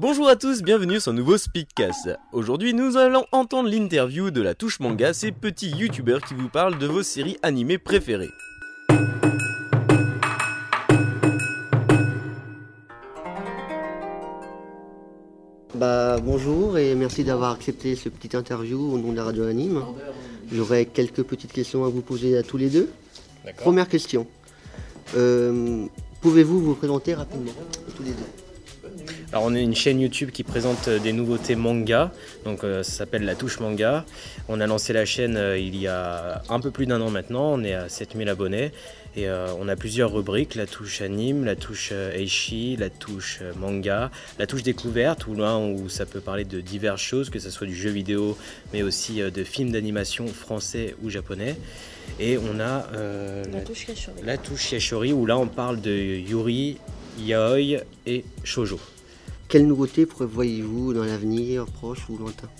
Bonjour à tous, bienvenue sur un nouveau Speakcast. Aujourd'hui, nous allons entendre l'interview de la touche manga, ces petits youtubeurs qui vous parlent de vos séries animées préférées. Bah bonjour et merci d'avoir accepté ce petit interview au nom de la radio anime. J'aurais quelques petites questions à vous poser à tous les deux. Première question. Euh, Pouvez-vous vous présenter rapidement tous les deux? Alors on est une chaîne YouTube qui présente euh, des nouveautés manga, donc euh, ça s'appelle La Touche Manga. On a lancé la chaîne euh, il y a un peu plus d'un an maintenant, on est à 7000 abonnés et euh, on a plusieurs rubriques, la touche anime, la touche Eishi, la touche manga, la touche découverte où là où ça peut parler de diverses choses, que ce soit du jeu vidéo mais aussi de films d'animation français ou japonais. Et on a La touche la touche Yashori où là on parle de Yuri, Yaoi et Shoujo. Quelles nouveautés prévoyez-vous dans l'avenir, proche ou lointain?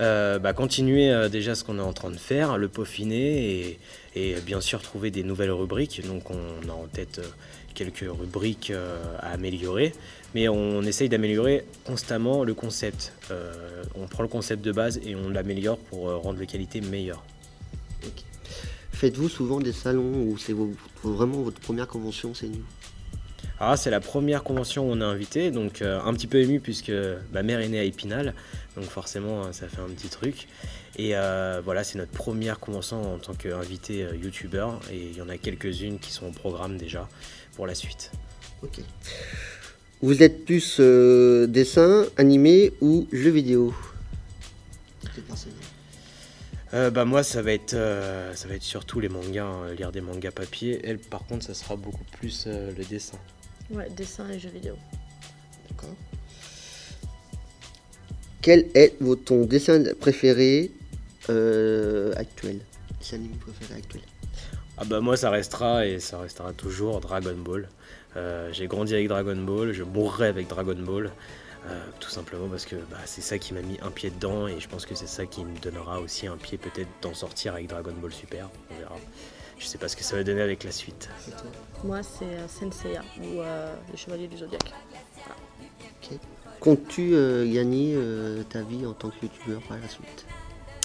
Euh, bah, continuer euh, déjà ce qu'on est en train de faire, le peaufiner et, et bien sûr trouver des nouvelles rubriques. Donc on a en tête euh, quelques rubriques euh, à améliorer, mais on essaye d'améliorer constamment le concept. On prend le concept de base et on l'améliore pour rendre les qualités meilleures. Faites-vous souvent des salons ou c'est vraiment votre première convention, c'est nous? Alors là, c'est la première convention où on est invité, donc euh, un petit peu ému puisque ma mère est née à Épinal, donc forcément euh, ça fait un petit truc. Et euh, voilà, c'est notre première convention en tant qu'invité youtubeur, et il y en a quelques-unes qui sont au programme déjà pour la suite. Ok. Vous êtes plus euh, dessin, animé ou jeu vidéo? Euh, bah moi ça va être euh, ça va être surtout les mangas, hein, lire des mangas papier. Elle par contre ça sera beaucoup plus euh, le dessin. Ouais, dessin et jeux vidéo. D'accord. Quel est votre ton dessin préféré euh, actuel? Dessin animé préféré actuel Ah bah moi ça restera et ça restera toujours Dragon Ball. Euh, j'ai grandi avec Dragon Ball, je mourrai avec Dragon Ball. euh, tout simplement parce que bah, c'est ça qui m'a mis un pied dedans et je pense que c'est ça qui me donnera aussi un pied peut-être d'en sortir avec Dragon Ball Super. On verra. Je sais pas ce que ça va donner avec la suite. Moi, c'est euh, Senseiya ou euh, le Chevalier du Zodiaque. Comptes-tu euh, gagner euh, ta vie en tant que youtubeur par la suite?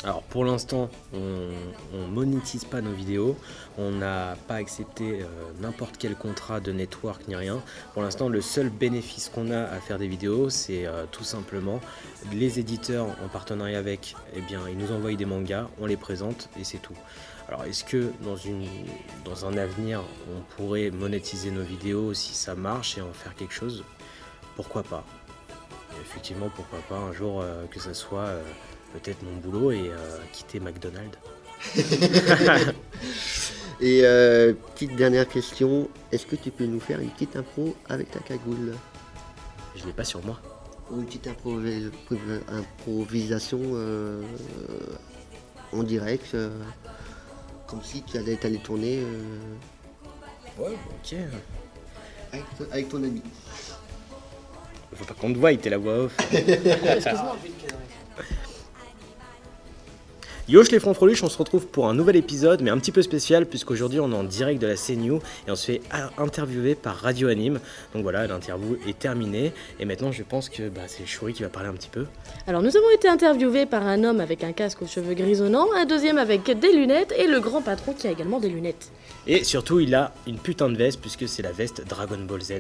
Alors pour l'instant, on, on monétise pas nos vidéos, on n'a pas accepté euh, n'importe quel contrat de network ni rien. Pour l'instant, le seul bénéfice qu'on a à faire des vidéos, c'est euh, tout simplement les éditeurs en partenariat avec, eh bien, ils nous envoient des mangas, on les présente et c'est tout. Alors est-ce que dans, un avenir, on pourrait monétiser nos vidéos si ça marche et en faire quelque chose? Pourquoi pas? Effectivement, pourquoi pas un jour euh, que ça soit peut-être mon boulot et euh, quitter McDonald's. Et euh, petite dernière question, est-ce que tu peux nous faire une petite impro avec ta cagoule? Je l'ai pas sur moi. Ou une petite improvi- improvisation euh, en direct, euh, comme si tu allais t'aller tourner euh, Ouais, ok. avec, avec ton ami. Faut pas qu'on te voie, t'es la voix off. Excuse-moi. Yosh les Fronfreluches, on se retrouve pour un nouvel épisode, mais un petit peu spécial, puisqu'aujourd'hui on est en direct de la CNU et on se fait interviewer par Radio Anime. Donc voilà, l'interview est terminée. Et maintenant, je pense que bah, c'est Chouri qui va parler un petit peu. Alors, nous avons été interviewés par un homme avec un casque aux cheveux grisonnants, un deuxième avec des lunettes et le grand patron qui a également des lunettes. Et surtout, il a une putain de veste, puisque c'est la veste Dragon Ball Z.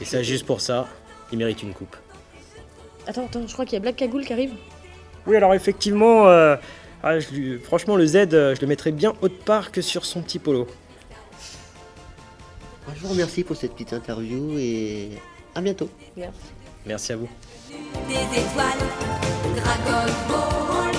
Et ça, juste pour ça, il mérite une coupe. Attends, attends, je crois qu'il y a Black Cagoule qui arrive. Oui, alors effectivement, euh, ah, je lui- franchement, le Z, euh, je le mettrais bien autre part que sur son petit polo. Je vous remercie pour cette petite interview et à bientôt. Merci. Merci à vous. des étoiles, Dragon Ball.